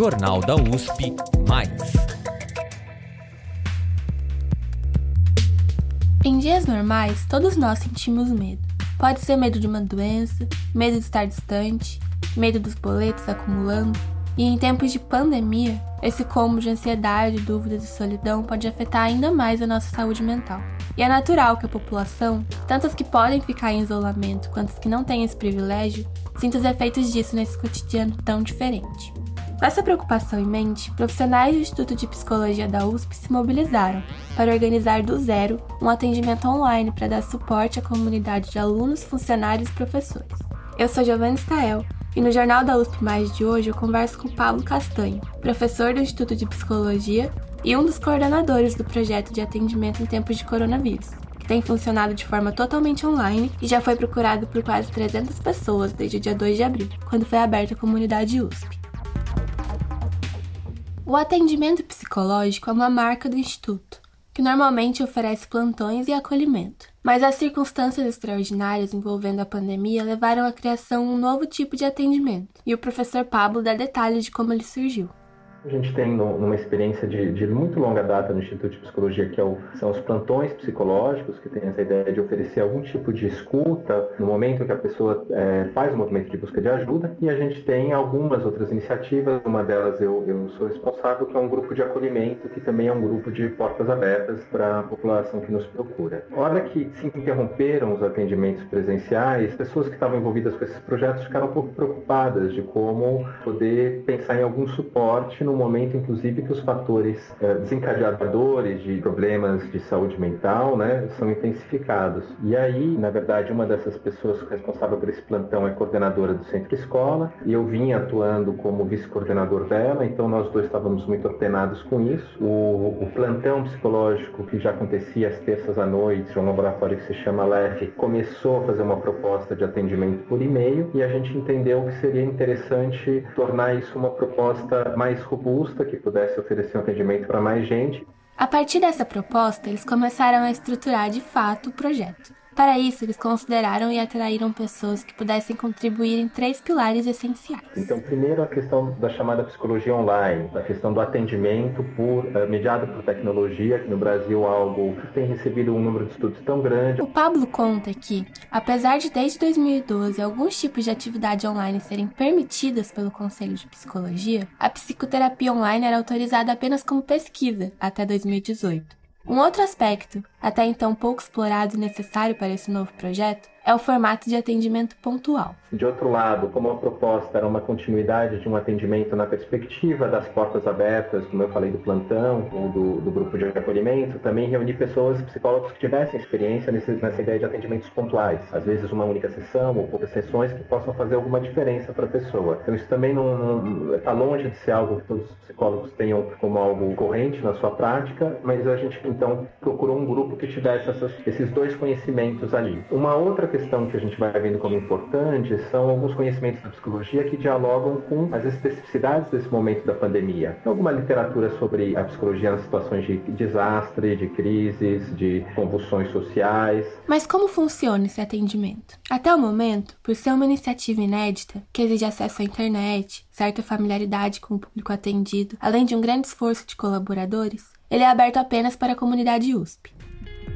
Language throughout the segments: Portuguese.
Jornal da USP Mais. Em dias normais, todos nós sentimos medo. Pode ser medo de uma doença, medo de estar distante, medo dos boletos acumulando. E em tempos de pandemia, esse combo de ansiedade, dúvidas e solidão pode afetar ainda mais a nossa saúde mental. E é natural que a população, tanto as que podem ficar em isolamento quanto as que não têm esse privilégio, sinta os efeitos disso nesse cotidiano tão diferente. Com essa preocupação em mente, profissionais do Instituto de Psicologia da USP se mobilizaram para organizar do zero um atendimento online para dar suporte à comunidade de alunos, funcionários e professores. Eu sou Giovanna Stael e no Jornal da USP Mais de hoje eu converso com Pablo Castanho, professor do Instituto de Psicologia e um dos coordenadores do projeto de atendimento em tempos de coronavírus, que tem funcionado de forma totalmente online e já foi procurado por quase 300 pessoas desde o dia 2 de abril, quando foi aberta a comunidade USP. O atendimento psicológico é uma marca do Instituto, que normalmente oferece plantões e acolhimento. Mas as circunstâncias extraordinárias envolvendo a pandemia levaram à criação um novo tipo de atendimento, e o professor Pablo dá detalhes de como ele surgiu. A gente tem uma experiência de, de, muito longa data no Instituto de Psicologia, que é o, são os plantões psicológicos, que tem essa ideia de oferecer algum tipo de escuta no momento que a pessoa é, faz o movimento de busca de ajuda. E a gente tem algumas outras iniciativas, uma delas eu, eu sou responsável, que é um grupo de acolhimento, que também é um grupo de portas abertas para a população que nos procura. A hora que se interromperam os atendimentos presenciais, pessoas que estavam envolvidas com esses projetos ficaram um pouco preocupadas de como poder pensar em algum suporte no momento, inclusive, que os fatores é, desencadeadores de problemas de saúde mental né, são intensificados. E aí, na verdade, uma dessas pessoas responsável por esse plantão é coordenadora do Centro Escola, e eu vim atuando como vice-coordenador dela, então nós dois estávamos muito ordenados com isso. O, o plantão psicológico que já acontecia às terças à noite, um laboratório que se chama LEF, começou a fazer uma proposta de atendimento por e-mail, e a gente entendeu que seria interessante tornar isso uma proposta mais robusta robusta que pudesse oferecer um atendimento para mais gente. A partir dessa proposta, eles começaram a estruturar de fato o projeto. Para isso, eles consideraram e atraíram pessoas que pudessem contribuir em três pilares essenciais. Então, primeiro, a questão da chamada psicologia online, a questão do atendimento por, uh, mediado por tecnologia, que no Brasil é algo tem recebido um número de estudos tão grande. O Pablo conta que, apesar de desde 2012 alguns tipos de atividade online serem permitidas pelo Conselho de Psicologia, a psicoterapia online era autorizada apenas como pesquisa até 2018. Um outro aspecto, até então pouco explorado e necessário para esse novo projeto, é o formato de atendimento pontual. De outro lado, como a proposta era uma continuidade de um atendimento na perspectiva das portas abertas, como eu falei do plantão ou do, do grupo de acolhimento, também reunir pessoas, psicólogos que tivessem experiência nesse, nessa ideia de atendimentos pontuais. Às vezes uma única sessão ou poucas sessões que possam fazer alguma diferença para a pessoa. Então isso também não está longe de ser algo que todos os psicólogos tenham como algo corrente na sua prática, mas a gente então procurou um grupo que tivesse essas, esses dois conhecimentos ali. Uma outra questão que a gente vai vendo como importante são alguns conhecimentos da psicologia que dialogam com as especificidades desse momento da pandemia. Tem alguma literatura sobre a psicologia nas situações de desastre, de crises, de convulsões sociais. Mas como funciona esse atendimento? Até o momento, por ser uma iniciativa inédita, que exige acesso à internet, certa familiaridade com o público atendido, além de um grande esforço de colaboradores, ele é aberto apenas para a comunidade USP.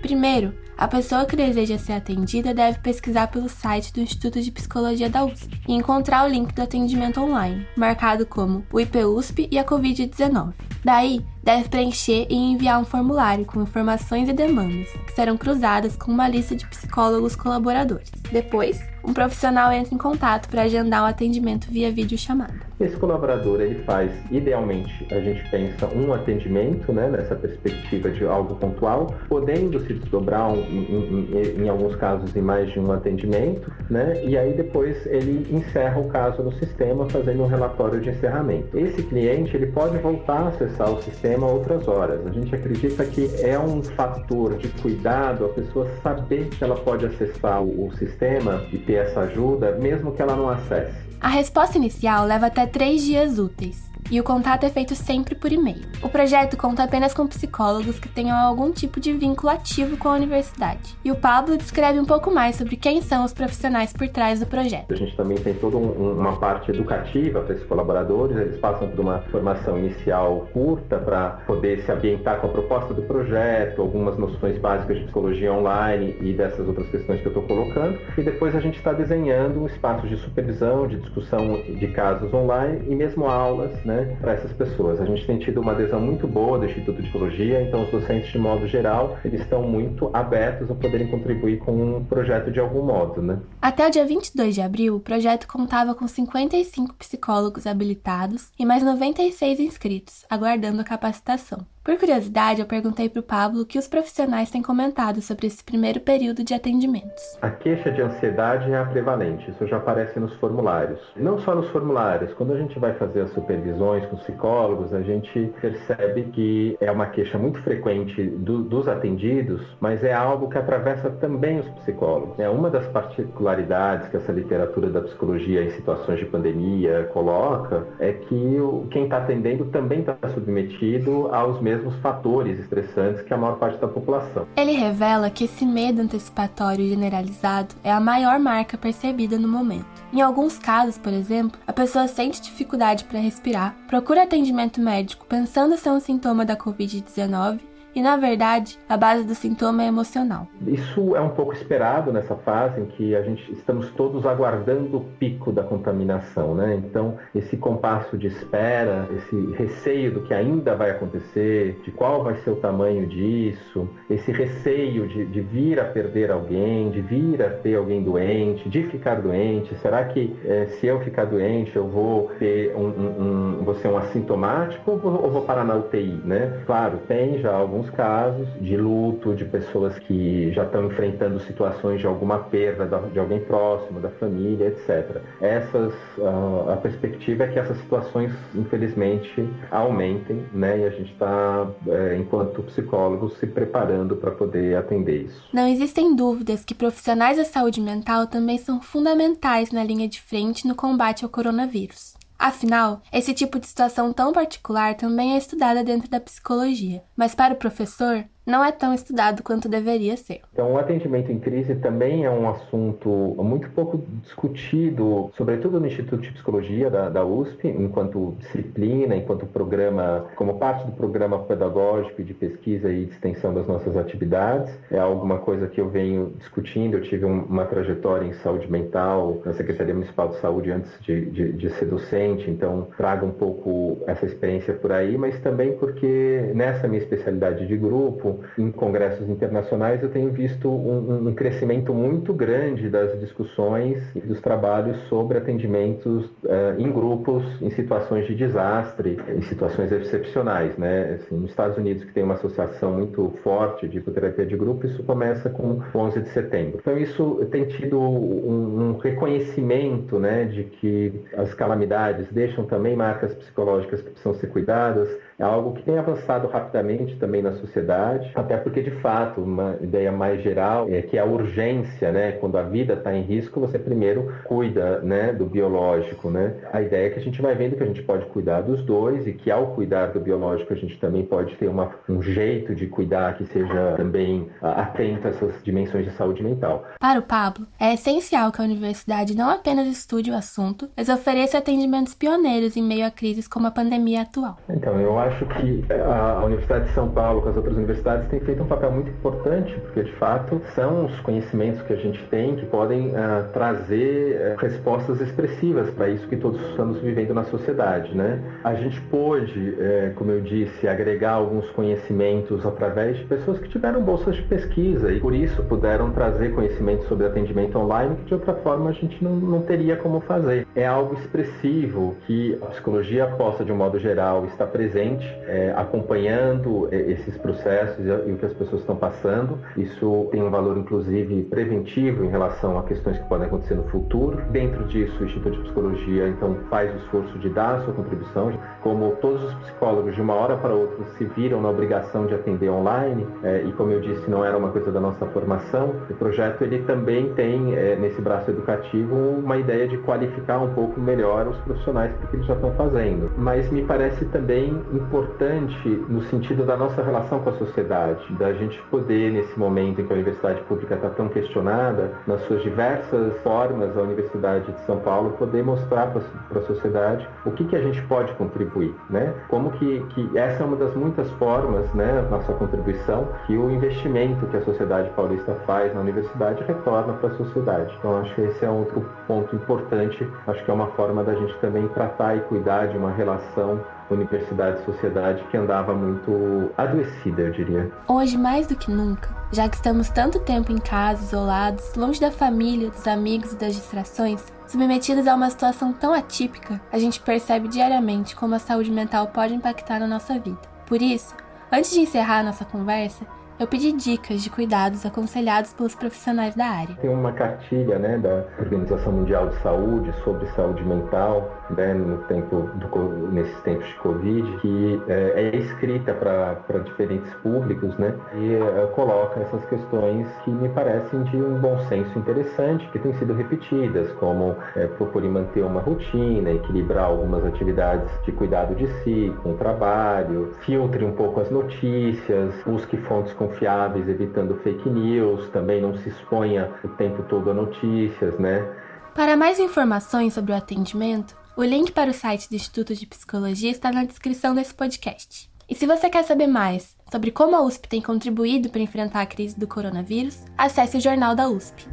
Primeiro, a pessoa que deseja ser atendida deve pesquisar pelo site do Instituto de Psicologia da USP e encontrar o link do atendimento online, marcado como o IPUSP e a Covid-19. Daí, deve preencher e enviar um formulário com informações e demandas, que serão cruzadas com uma lista de psicólogos colaboradores. Depois, um profissional entra em contato para agendar o um atendimento via videochamada. Esse colaborador ele faz, idealmente, a gente pensa um atendimento, né, nessa perspectiva de algo pontual, podendo se desdobrar um, em, em, em, alguns casos em mais de um atendimento, né, e aí depois ele encerra o caso no sistema fazendo um relatório de encerramento. Esse cliente ele pode voltar a acessar o sistema outras horas. A gente acredita que é um fator de cuidado a pessoa saber que ela pode acessar o, sistema e ter essa ajuda, mesmo que ela não acesse. A resposta inicial leva até três dias úteis. E o contato é feito sempre por e-mail. O projeto conta apenas com psicólogos que tenham algum tipo de vínculo ativo com a universidade. E o Pablo descreve um pouco mais sobre quem são os profissionais por trás do projeto. A gente também tem toda um, uma parte educativa para esses colaboradores, eles passam por uma formação inicial curta para poder se ambientar com a proposta do projeto, algumas noções básicas de psicologia online e dessas outras questões que eu estou colocando. E depois a gente está desenhando espaços de supervisão, de discussão de casos online e mesmo aulas né, para essas pessoas. A gente tem tido uma adesão muito boa do Instituto de Psicologia, então os docentes, de modo geral, eles estão muito abertos a poderem contribuir com um projeto de algum modo. Né? Até o dia 22 de abril, o projeto contava com 55 psicólogos habilitados e mais 96 inscritos, aguardando a capacitação. Por curiosidade, eu perguntei para o Pablo o que os profissionais têm comentado sobre esse primeiro período de atendimentos. A queixa de ansiedade é a prevalente, isso já aparece nos formulários. Não só nos formulários, quando a gente vai fazer as supervisões com os psicólogos, a gente percebe que é uma queixa muito frequente do, dos atendidos, mas é algo que atravessa também os psicólogos. É uma das particularidades que essa literatura da psicologia em situações de pandemia coloca é que quem está atendendo também está submetido aos mesmos mesmos fatores estressantes que a maior parte da população. Ele revela que esse medo antecipatório generalizado é a maior marca percebida no momento. Em alguns casos, por exemplo, a pessoa sente dificuldade para respirar, procura atendimento médico pensando ser um sintoma da Covid-19 e, na verdade, a base do sintoma é emocional. Isso é um pouco esperado nessa fase em que a gente estamos todos aguardando o pico da contaminação, né? Então, esse compasso de espera, esse receio do que ainda vai acontecer, de qual vai ser o tamanho disso, esse receio de, de vir a perder alguém, de vir a ter alguém doente, de ficar doente. Será que é, se eu ficar doente eu vou ter um, um, um ser um assintomático ou vou, ou vou parar na UTI, né? Claro, tem já alguns alguns casos de luto, de pessoas que já estão enfrentando situações de alguma perda de alguém próximo, da família, etc. Essas, uh, a perspectiva é que essas situações, infelizmente, aumentem, né? E a gente está, é, enquanto psicólogos, se preparando para poder atender isso. Não existem dúvidas que profissionais da saúde mental também são fundamentais na linha de frente no combate ao coronavírus. Afinal, esse tipo de situação tão particular também é estudada dentro da psicologia, mas para o professor, não é tão estudado quanto deveria ser. Então, o atendimento em crise também é um assunto muito pouco discutido, sobretudo no Instituto de Psicologia da, da USP, enquanto disciplina, enquanto programa, como parte do programa pedagógico de pesquisa e de extensão das nossas atividades. É alguma coisa que eu venho discutindo. Eu tive uma trajetória em saúde mental na Secretaria Municipal de Saúde antes de, de, de ser docente, então trago um pouco essa experiência por aí, mas também porque nessa minha especialidade de grupo, em congressos internacionais, eu tenho visto um, um, crescimento muito grande das discussões e dos trabalhos sobre atendimentos uh, em grupos, em situações de desastre, em situações excepcionais. Né? Assim, nos Estados Unidos, que tem uma associação muito forte de terapia de grupo, isso começa com 11 de setembro. Então, isso tem tido um, um reconhecimento né, de que as calamidades deixam também marcas psicológicas que precisam ser cuidadas, é algo que tem avançado rapidamente também na sociedade, até porque, de fato, uma ideia mais geral é que a urgência, né, quando a vida está em risco, você primeiro cuida né, do biológico. Né? A ideia é que a gente vai vendo que a gente pode cuidar dos dois e que, ao cuidar do biológico, a gente também pode ter uma, um jeito de cuidar que seja também atento a essas dimensões de saúde mental. Para o Pablo, é essencial que a universidade não apenas estude o assunto, mas ofereça atendimentos pioneiros em meio a crises como a pandemia atual. Então, eu acho acho que a Universidade de São Paulo, com as outras universidades, tem feito um papel muito importante, porque de fato são os conhecimentos que a gente tem que podem uh, trazer uh, respostas expressivas para isso que todos estamos vivendo na sociedade. Né? A gente pôde, uh, como eu disse, agregar alguns conhecimentos através de pessoas que tiveram bolsas de pesquisa e por isso puderam trazer conhecimento sobre atendimento online que de outra forma a gente não, não teria como fazer. É algo expressivo que a psicologia possa, de um modo geral, estar presente é, acompanhando esses processos processos e o que as pessoas estão passando. Isso tem um valor, inclusive, preventivo em relação a questões que podem acontecer no futuro. Dentro disso, o Instituto de Psicologia, então, faz o esforço de dar a sua contribuição. Como todos os psicólogos, de uma hora para outra, se viram na obrigação de atender online, é, e como eu disse, não era uma coisa da nossa formação, o projeto ele também tem, é, nesse braço educativo, uma ideia de qualificar um pouco melhor os profissionais que eles já estão fazendo. Mas me parece também importante no sentido da nossa relação com a da gente poder, nesse momento em que a universidade pública está tão questionada, nas suas diversas formas, a Universidade de São Paulo poder mostrar para a sociedade o que, que a gente pode contribuir, né? Como que, que essa é uma das muitas formas, né, nossa contribuição, que o investimento que a sociedade paulista faz na universidade retorna para a sociedade. Então acho que esse é outro ponto importante, acho que é uma forma da gente também tratar e cuidar de uma relação universidade e sociedade que andava muito adoecida, eu diria. Hoje, mais do que nunca, já que estamos tanto tempo em casa, isolados, longe da família, dos amigos e das distrações, submetidos a uma situação tão atípica, a gente percebe diariamente como a saúde mental pode impactar na nossa vida. Por isso, antes de encerrar a nossa conversa, eu pedi dicas de cuidados aconselhados pelos profissionais da área. Tem uma cartilha né, da Organização Mundial de Saúde sobre saúde mental né, no tempo do, nesses tempos de Covid, que é, é escrita para diferentes públicos né, e é, coloca essas questões que me parecem de um bom senso interessante, que têm sido repetidas, como é, procurar manter uma rotina, equilibrar algumas atividades de cuidado de si com o trabalho, filtre um pouco as notícias, busque fontes com confiáveis, evitando fake news, também não se exponha o tempo todo a notícias, né? Para mais informações sobre o atendimento, o link para o site do Instituto de Psicologia está na descrição desse podcast. E se você quer saber mais sobre como a USP tem contribuído para enfrentar a crise do coronavírus, acesse o Jornal da USP.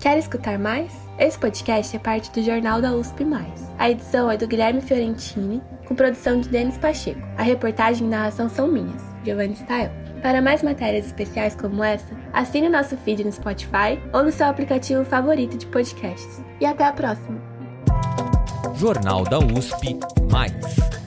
Quer escutar mais? Esse podcast é parte do Jornal da USP. A edição é do Guilherme Fiorentini, com produção de Denis Pacheco. A reportagem e narração são minhas, Giovanni Stael. Para mais matérias especiais como essa, assine o nosso feed no Spotify ou no seu aplicativo favorito de podcasts. E até a próxima! Jornal da USP Mais.